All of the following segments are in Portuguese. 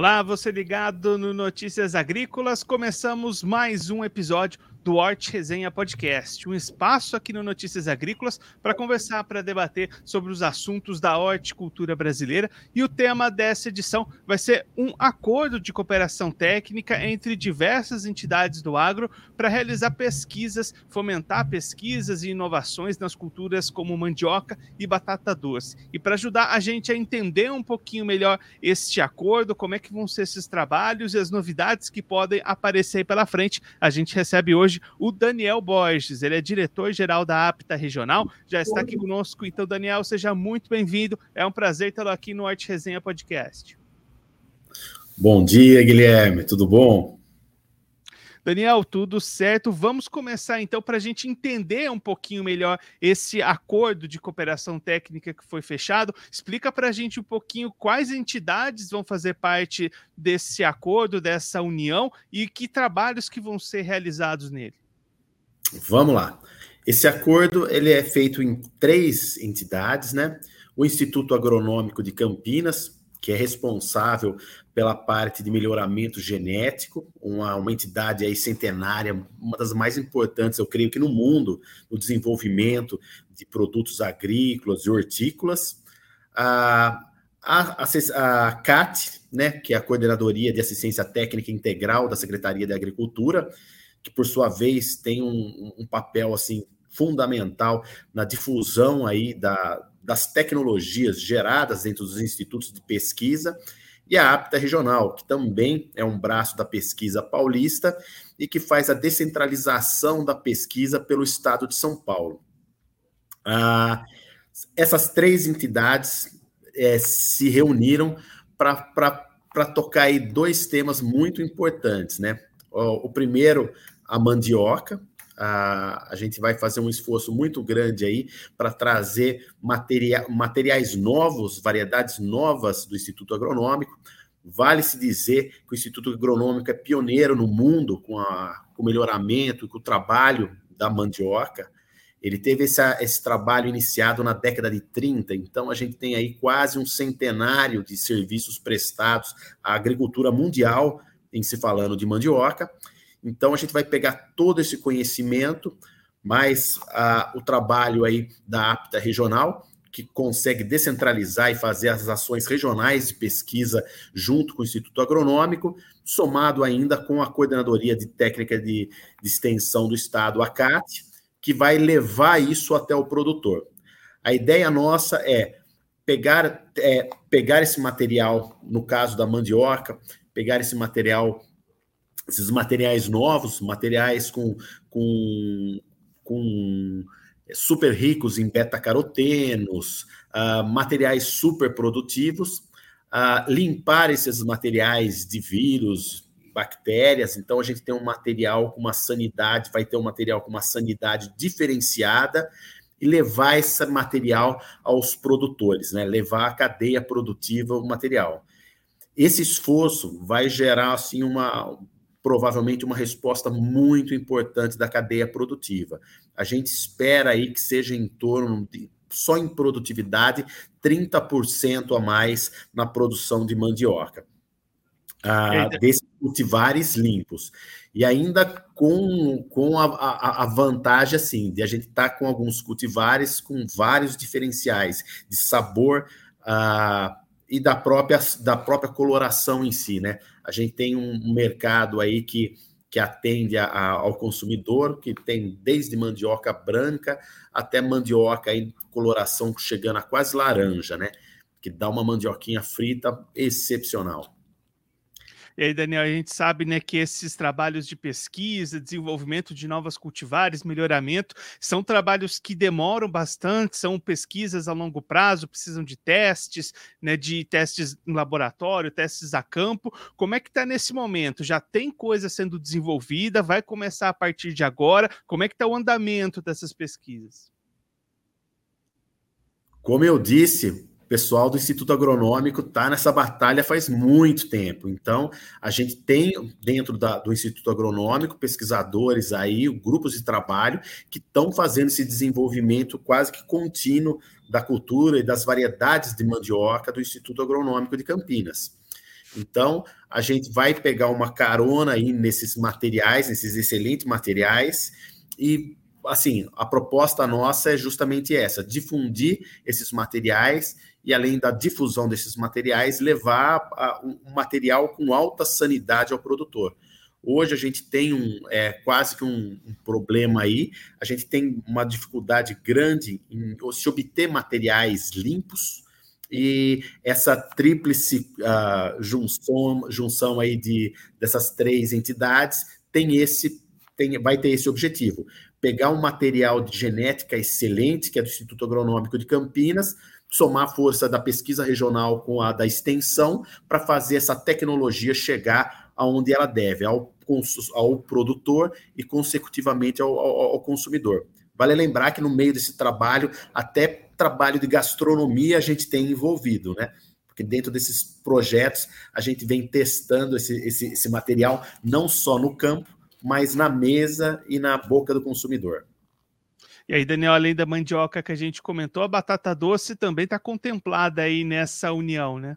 Olá, você ligado no Notícias Agrícolas. Começamos mais um episódio do Horte Resenha Podcast, um espaço aqui no Notícias Agrícolas para conversar, para debater sobre os assuntos da horticultura brasileira. E o tema dessa edição vai ser um acordo de cooperação técnica entre diversas entidades do agro para realizar pesquisas, fomentar pesquisas e inovações nas culturas como mandioca e batata doce. E para ajudar a gente a entender um pouquinho melhor este acordo, como é que vão ser esses trabalhos e as novidades que podem aparecer pela frente, a gente recebe hoje hoje o Daniel Borges. Ele é diretor-geral da APTA Regional, já está aqui conosco. Então, Daniel, seja muito bem-vindo. É um prazer tê-lo aqui no Arte Resenha Podcast. Bom dia, Guilherme. Tudo bom? Daniel, tudo certo? Vamos começar então para a gente entender um pouquinho melhor esse acordo de cooperação técnica que foi fechado. Explica para a gente um pouquinho quais entidades vão fazer parte desse acordo, dessa união e que trabalhos que vão ser realizados nele. Vamos lá. Esse acordo ele é feito em três entidades, né? O Instituto Agronômico de Campinas, que é responsável pela parte de melhoramento genético, uma, uma entidade aí centenária, uma das mais importantes, eu creio que no mundo, no desenvolvimento de produtos agrícolas e hortícolas. A, a, a, a CAT, né, que é a Coordenadoria de Assistência Técnica Integral da Secretaria de Agricultura, que por sua vez tem um, um papel assim fundamental na difusão aí da, das tecnologias geradas dentro dos institutos de pesquisa e a APTA Regional, que também é um braço da pesquisa paulista e que faz a descentralização da pesquisa pelo estado de São Paulo. Ah, essas três entidades é, se reuniram para tocar aí dois temas muito importantes, né? O, o primeiro, a mandioca, a, a gente vai fazer um esforço muito grande aí para trazer materia, materiais novos, variedades novas do Instituto Agronômico. Vale-se dizer que o Instituto Agronômico é pioneiro no mundo com, a, com o melhoramento com o trabalho da mandioca. Ele teve esse, esse trabalho iniciado na década de 30, então a gente tem aí quase um centenário de serviços prestados à agricultura mundial, em se falando de mandioca. Então, a gente vai pegar todo esse conhecimento, mais a, o trabalho aí da APTA regional, que consegue descentralizar e fazer as ações regionais de pesquisa junto com o Instituto Agronômico, somado ainda com a Coordenadoria de Técnica de, de Extensão do Estado, a CAT, que vai levar isso até o produtor. A ideia nossa é pegar, é, pegar esse material, no caso da mandioca, pegar esse material esses materiais novos, materiais com, com, com super ricos em beta-carotenos, uh, materiais super produtivos, uh, limpar esses materiais de vírus, bactérias. Então, a gente tem um material com uma sanidade, vai ter um material com uma sanidade diferenciada e levar esse material aos produtores, né? levar a cadeia produtiva o material. Esse esforço vai gerar assim uma provavelmente uma resposta muito importante da cadeia produtiva. A gente espera aí que seja em torno de só em produtividade 30% a mais na produção de mandioca. Ah, desses cultivares limpos. E ainda com, com a, a, a vantagem assim, de a gente estar tá com alguns cultivares com vários diferenciais de sabor, ah, e da própria, da própria coloração em si, né? A gente tem um mercado aí que, que atende a, a, ao consumidor, que tem desde mandioca branca até mandioca em coloração chegando a quase laranja, né? Que dá uma mandioquinha frita excepcional. E aí, Daniel, a gente sabe né, que esses trabalhos de pesquisa, desenvolvimento de novas cultivares, melhoramento, são trabalhos que demoram bastante, são pesquisas a longo prazo, precisam de testes, né, de testes em laboratório, testes a campo. Como é que está nesse momento? Já tem coisa sendo desenvolvida? Vai começar a partir de agora? Como é que está o andamento dessas pesquisas? Como eu disse, pessoal do Instituto Agronômico está nessa batalha faz muito tempo. Então, a gente tem dentro da, do Instituto Agronômico pesquisadores aí, grupos de trabalho que estão fazendo esse desenvolvimento quase que contínuo da cultura e das variedades de mandioca do Instituto Agronômico de Campinas. Então, a gente vai pegar uma carona aí nesses materiais, nesses excelentes materiais, e assim, a proposta nossa é justamente essa: difundir esses materiais e, além da difusão desses materiais, levar um material com alta sanidade ao produtor. Hoje a gente tem um, é, quase que um, um, problema aí, a gente tem uma dificuldade grande em se obter materiais limpos, e essa tríplice uh, junção, junção aí de, dessas três entidades tem esse, tem, vai ter esse objetivo: pegar um material de genética excelente, que é do Instituto Agronômico de Campinas, somar a força da pesquisa regional com a da extensão, para fazer essa tecnologia chegar aonde ela deve, ao, ao produtor e, consecutivamente, ao, ao, ao consumidor. Vale lembrar que no meio desse trabalho, até trabalho de gastronomia a gente tem envolvido, né? Porque dentro desses projetos a gente vem testando esse, esse, esse material não só no campo, mas na mesa e na boca do consumidor. E aí, Daniel, além da mandioca que a gente comentou, a batata doce também está contemplada aí nessa união, né?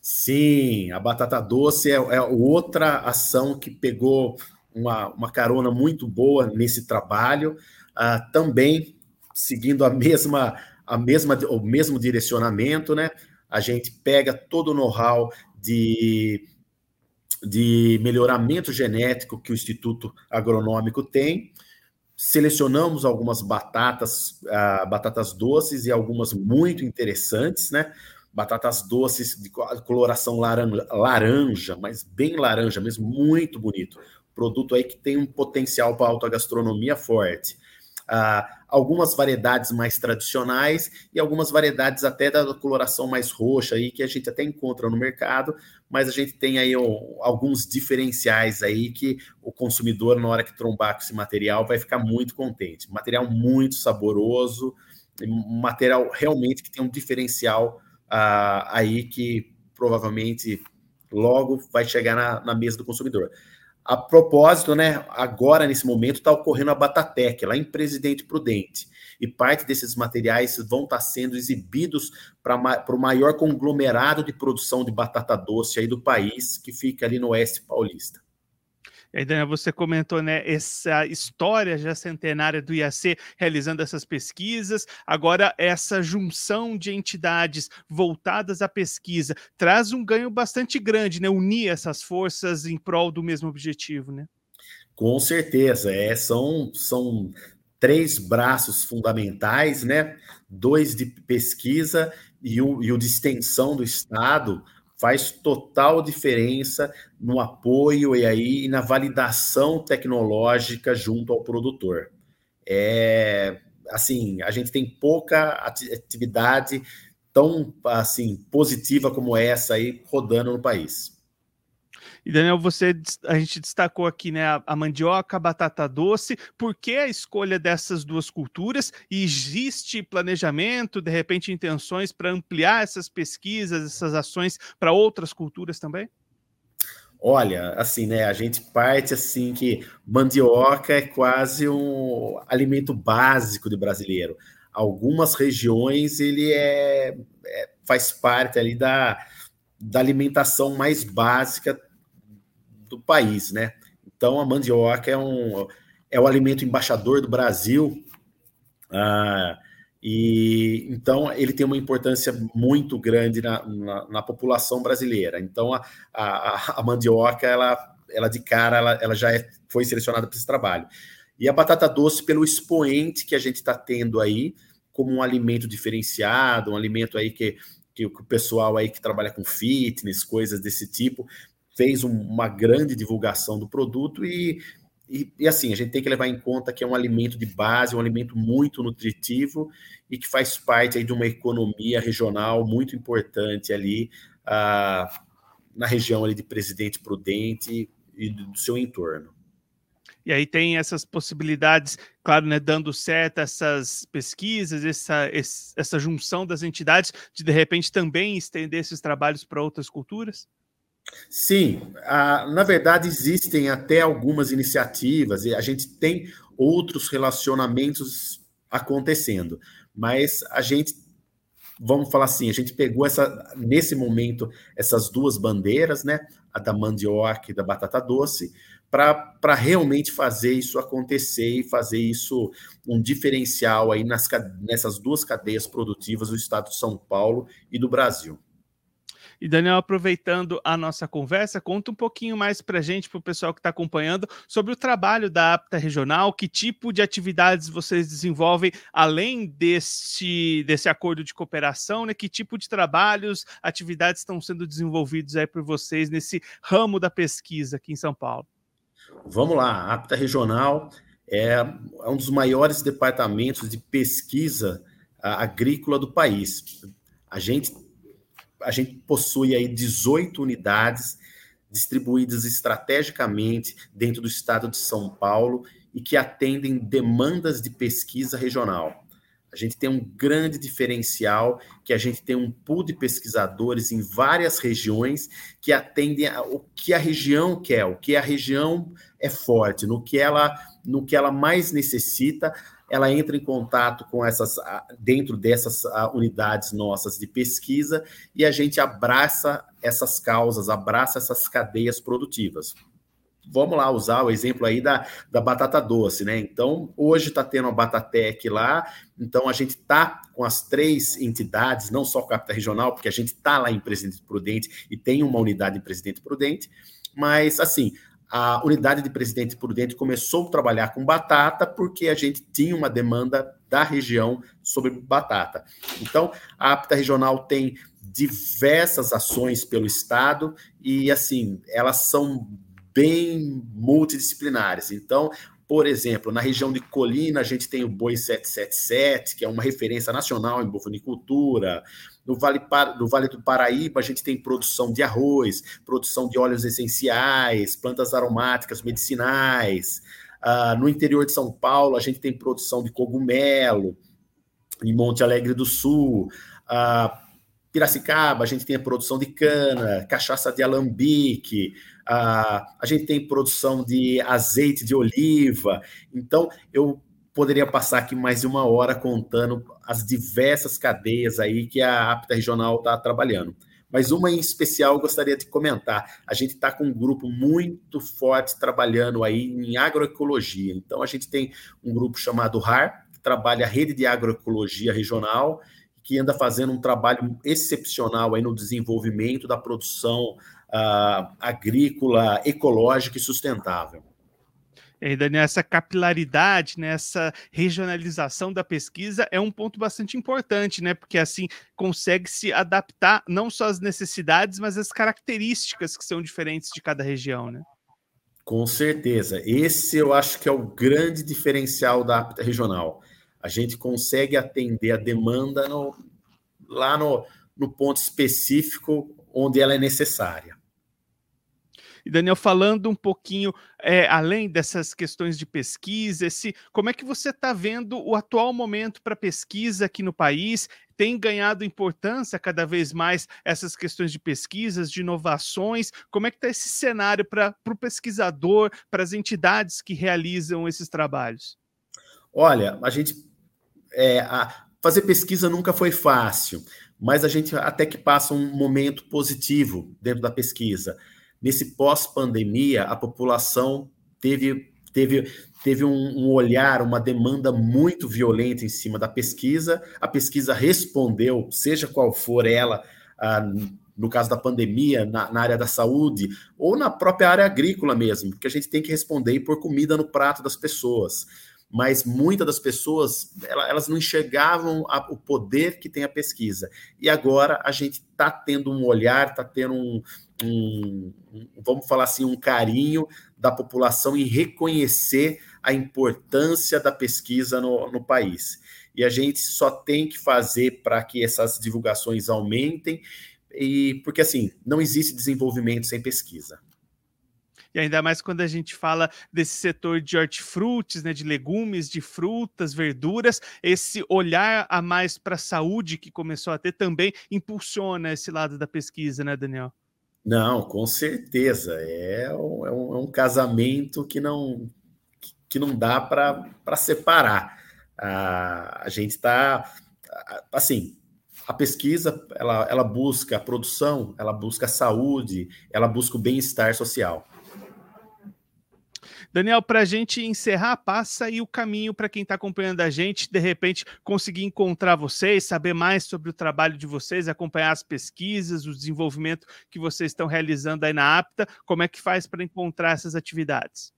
Sim, a batata doce é, é outra ação que pegou uma, uma carona muito boa nesse trabalho, uh, também seguindo a mesma, a mesma, o mesmo direcionamento, né? A gente pega todo o know-how de, de melhoramento genético que o Instituto Agronômico tem, selecionamos algumas batatas, uh, batatas doces e algumas muito interessantes, né? Batatas doces de coloração laranja, laranja, mas bem laranja mesmo, muito bonito. Produto aí que tem um potencial para alta gastronomia forte. Uh, algumas variedades mais tradicionais e algumas variedades até da coloração mais roxa aí que a gente até encontra no mercado, mas a gente tem aí alguns diferenciais aí que o consumidor na hora que trombar com esse material vai ficar muito contente. Material muito saboroso, material realmente que tem um diferencial uh, aí que provavelmente logo vai chegar na, na mesa do consumidor. A propósito, né, agora nesse momento está ocorrendo a Batatec, lá em Presidente Prudente, e parte desses materiais vão estar tá sendo exibidos para o maior conglomerado de produção de batata doce aí do país, que fica ali no Oeste Paulista. E aí, Daniel, você comentou, né, essa história já centenária do IAC realizando essas pesquisas. Agora, essa junção de entidades voltadas à pesquisa traz um ganho bastante grande, né? Unir essas forças em prol do mesmo objetivo, né? Com certeza, é, são, são três braços fundamentais, né? Dois de pesquisa e o, e o de extensão do Estado faz total diferença no apoio e aí na validação tecnológica junto ao produtor. É assim, a gente tem pouca atividade tão assim positiva como essa aí rodando no país. E Daniel, você a gente destacou aqui, né, a, mandioca, a batata doce. Por que a escolha dessas duas culturas? E existe planejamento, de repente, intenções para ampliar essas pesquisas, essas ações para outras culturas também? Olha, assim, né? A gente parte assim que mandioca é quase um alimento básico de brasileiro. Algumas regiões ele é, é faz parte ali da, da alimentação mais básica do país, né? Então a mandioca é um é o alimento embaixador do Brasil. Ah, e então ele tem uma importância muito grande na, na, na população brasileira. Então a, a, a, mandioca, ela, ela de cara, ela, ela já é, foi selecionada para esse trabalho. E a batata doce, pelo expoente que a gente está tendo aí, como um alimento diferenciado, um alimento aí que, que o pessoal aí que trabalha com fitness, coisas desse tipo, fez um, uma grande divulgação do produto e, e, e, assim, a gente tem que levar em conta que é um alimento de base, um alimento muito nutritivo e que faz parte aí de uma economia regional muito importante ali uh, na região ali de Presidente Prudente e do seu entorno. E aí tem essas possibilidades, claro, né, dando certo essas pesquisas, essa, essa junção das entidades, de de repente também estender esses trabalhos para outras culturas? Sim, a, na verdade existem até algumas iniciativas e a gente tem outros relacionamentos acontecendo, mas a gente vamos falar assim, a gente pegou essa nesse momento essas duas bandeiras, né, a da mandioca e da batata doce, para realmente fazer isso acontecer e fazer isso um diferencial aí nas, nessas duas cadeias produtivas do estado de São Paulo e do Brasil. E Daniel, aproveitando a nossa conversa, conta um pouquinho mais para gente, para o pessoal que está acompanhando, sobre o trabalho da APTA Regional, que tipo de atividades vocês desenvolvem além desse, desse acordo de cooperação, né? Que tipo de trabalhos, atividades estão sendo desenvolvidos aí por vocês nesse ramo da pesquisa aqui em São Paulo? Vamos lá, a APTA Regional é, é um dos maiores departamentos de pesquisa agrícola do país. A gente a gente possui aí 18 unidades distribuídas estrategicamente dentro do estado de São Paulo e que atendem demandas de pesquisa regional. A gente tem um grande diferencial, que a gente tem um pool de pesquisadores em várias regiões que atendem o que a região quer, o que a região é forte, no que ela, no que ela mais necessita, ela entra em contato com essas, dentro dessas unidades nossas de pesquisa e a gente abraça essas causas, abraça essas cadeias produtivas. Vamos lá usar o exemplo aí da, da batata doce, né? Então, hoje está tendo a Batatec lá, então a gente está com as três entidades, não só com a Capita Regional, porque a gente está lá em Presidente Prudente e tem uma unidade em Presidente Prudente, mas assim, a unidade de Presidente Prudente começou a trabalhar com batata porque a gente tinha uma demanda da região sobre batata. Então, a APTA regional tem diversas ações pelo estado e assim, elas são bem multidisciplinares. Então, por exemplo, na região de Colina, a gente tem o Boi 777, que é uma referência nacional em bovinicultura. No vale, no vale do Paraíba, a gente tem produção de arroz, produção de óleos essenciais, plantas aromáticas medicinais. Uh, no interior de São Paulo, a gente tem produção de cogumelo, em Monte Alegre do Sul. Uh, Piracicaba, a gente tem a produção de cana, cachaça de alambique, a, a gente tem produção de azeite de oliva. Então, eu poderia passar aqui mais de uma hora contando as diversas cadeias aí que a APTA Regional está trabalhando. Mas uma em especial eu gostaria de comentar. A gente está com um grupo muito forte trabalhando aí em agroecologia. Então, a gente tem um grupo chamado RAR, que trabalha a rede de agroecologia regional, que anda fazendo um trabalho excepcional aí no desenvolvimento da produção uh, agrícola, ecológica e sustentável. E aí, Daniel, essa capilaridade, né, essa regionalização da pesquisa é um ponto bastante importante, né? Porque assim consegue se adaptar não só às necessidades, mas às características que são diferentes de cada região, né? Com certeza. Esse eu acho que é o grande diferencial da APTA regional. A gente consegue atender a demanda no, lá no, no ponto específico onde ela é necessária. E Daniel, falando um pouquinho é, além dessas questões de pesquisa, esse, como é que você está vendo o atual momento para pesquisa aqui no país? Tem ganhado importância cada vez mais essas questões de pesquisas, de inovações? Como é que está esse cenário para o pesquisador, para as entidades que realizam esses trabalhos? Olha, a gente é, a, fazer pesquisa nunca foi fácil, mas a gente até que passa um momento positivo dentro da pesquisa nesse pós-pandemia, a população teve, teve, teve um, um, olhar, uma demanda muito violenta em cima da pesquisa. A pesquisa respondeu, seja qual for ela, ah, no caso da pandemia, na, na, área da saúde, ou na própria área agrícola mesmo, porque a gente tem que responder e pôr comida no prato das pessoas mas muitas das pessoas elas não enxergavam a, o poder que tem a pesquisa. E agora a gente está tendo um olhar, está tendo um, um, vamos falar assim, um carinho da população em reconhecer a importância da pesquisa no, no país. E a gente só tem que fazer para que essas divulgações aumentem, e porque assim, não existe desenvolvimento sem pesquisa. E ainda mais quando a gente fala desse setor de hortifrutis, né, de legumes, de frutas, verduras, esse olhar a mais para a saúde que começou a ter também impulsiona esse lado da pesquisa, né, Daniel? Não, com certeza. É um, é um, é um casamento que não, que não dá para separar. A, a gente está. Assim, a pesquisa ela, ela busca a produção, ela busca a saúde, ela busca o bem-estar social. Daniel, para a gente encerrar, passa aí o caminho para quem está acompanhando a gente, de repente conseguir encontrar vocês, saber mais sobre o trabalho de vocês, acompanhar as pesquisas, o desenvolvimento que vocês estão realizando aí na APTA. Como é que faz para encontrar essas atividades?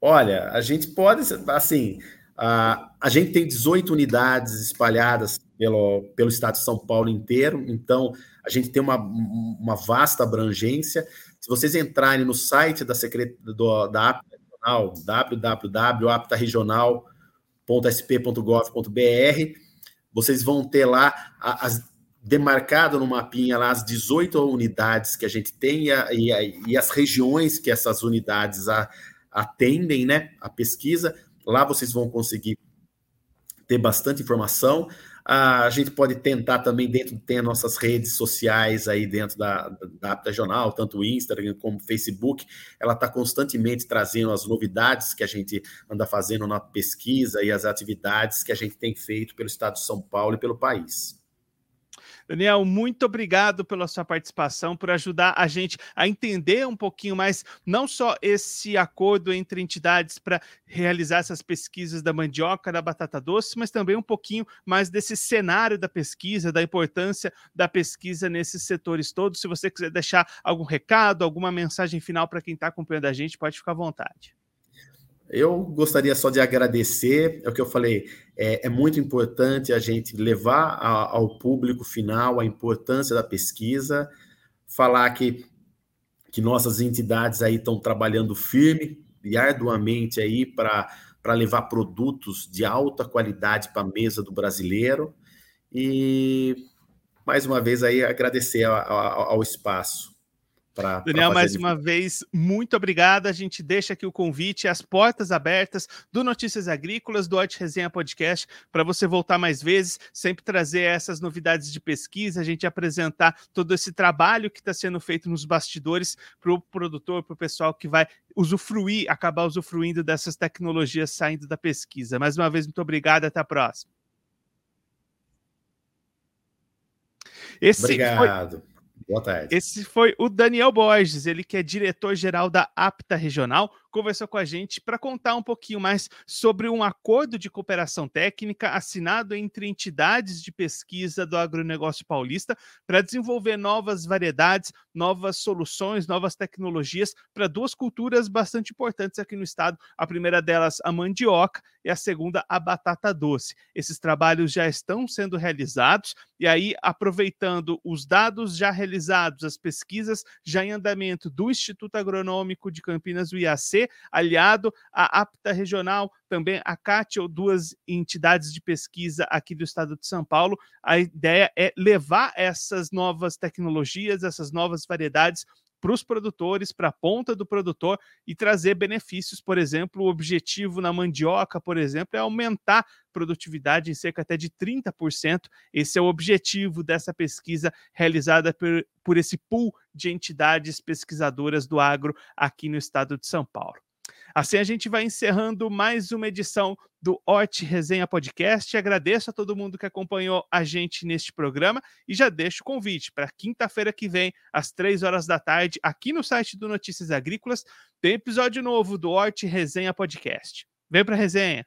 Olha, a gente pode, assim, a, a gente tem 18 unidades espalhadas pelo, pelo estado de São Paulo inteiro, então a gente tem uma, uma vasta abrangência. Se vocês entrarem no site da, secret, do, da APTA regional, www.aptaregional.sp.gov.br. Vocês vão ter lá as, demarcado no mapinha lá as 18 unidades que a gente tem e, a, e, a, e as regiões que essas unidades a, atendem, né? A pesquisa. Lá vocês vão conseguir ter bastante informação. A gente pode tentar também dentro, as nossas redes sociais aí dentro da, da, da Regional, tanto o Instagram como o Facebook, ela está constantemente trazendo as novidades que a gente anda fazendo na pesquisa e as atividades que a gente tem feito pelo Estado de São Paulo e pelo país. Daniel, muito obrigado pela sua participação, por ajudar a gente a entender um pouquinho mais, não só esse acordo entre entidades para realizar essas pesquisas da mandioca, da batata doce, mas também um pouquinho mais desse cenário da pesquisa, da importância da pesquisa nesses setores todos. Se você quiser deixar algum recado, alguma mensagem final para quem está acompanhando a gente, pode ficar à vontade. Eu gostaria só de agradecer, é o que eu falei, é, é muito importante a gente levar a, ao público final a importância da pesquisa, falar que, que nossas entidades aí estão trabalhando firme e arduamente aí para levar produtos de alta qualidade para a mesa do brasileiro e mais uma vez aí agradecer ao, ao espaço. Pra, Daniel, pra mais uma vez, muito obrigado. A gente deixa aqui o convite, as portas abertas do Notícias Agrícolas, do Hort Resenha Podcast, para você voltar mais vezes, sempre trazer essas novidades de pesquisa, a gente apresentar todo esse trabalho que está sendo feito nos bastidores para o produtor, para o pessoal que vai usufruir, acabar usufruindo dessas tecnologias saindo da pesquisa. Mais uma vez, muito obrigado, até a próxima. Esse obrigado. Foi... Boa tarde. Esse foi o Daniel Borges, ele que é diretor-geral da APTA Regional, conversou com a gente para contar um pouquinho mais sobre um acordo de cooperação técnica assinado entre entidades de pesquisa do agronegócio paulista para desenvolver novas variedades, novas soluções, novas tecnologias para duas culturas bastante importantes aqui no estado. A primeira delas, a mandioca, e a segunda, a batata doce. Esses trabalhos já estão sendo realizados, e aí, aproveitando os dados já realizados, as pesquisas já em andamento do Instituto Agronômico de Campinas, o IAC, aliado à APTA Regional, também a CAT, duas entidades de pesquisa aqui do estado de São Paulo. A ideia é levar essas novas tecnologias, essas novas variedades para os produtores, para a ponta do produtor e trazer benefícios. Por exemplo, o objetivo na mandioca, por exemplo, é aumentar a produtividade em cerca até de 30%. Esse é o objetivo dessa pesquisa realizada por, por esse pool de entidades pesquisadoras do agro aqui no estado de São Paulo. Assim a gente vai encerrando mais uma edição do Hort Resenha Podcast. Agradeço a todo mundo que acompanhou a gente neste programa e já deixo o convite para quinta-feira que vem, às três horas da tarde, aqui no site do Notícias Agrícolas, tem episódio novo do Hort Resenha Podcast. Vem para resenha!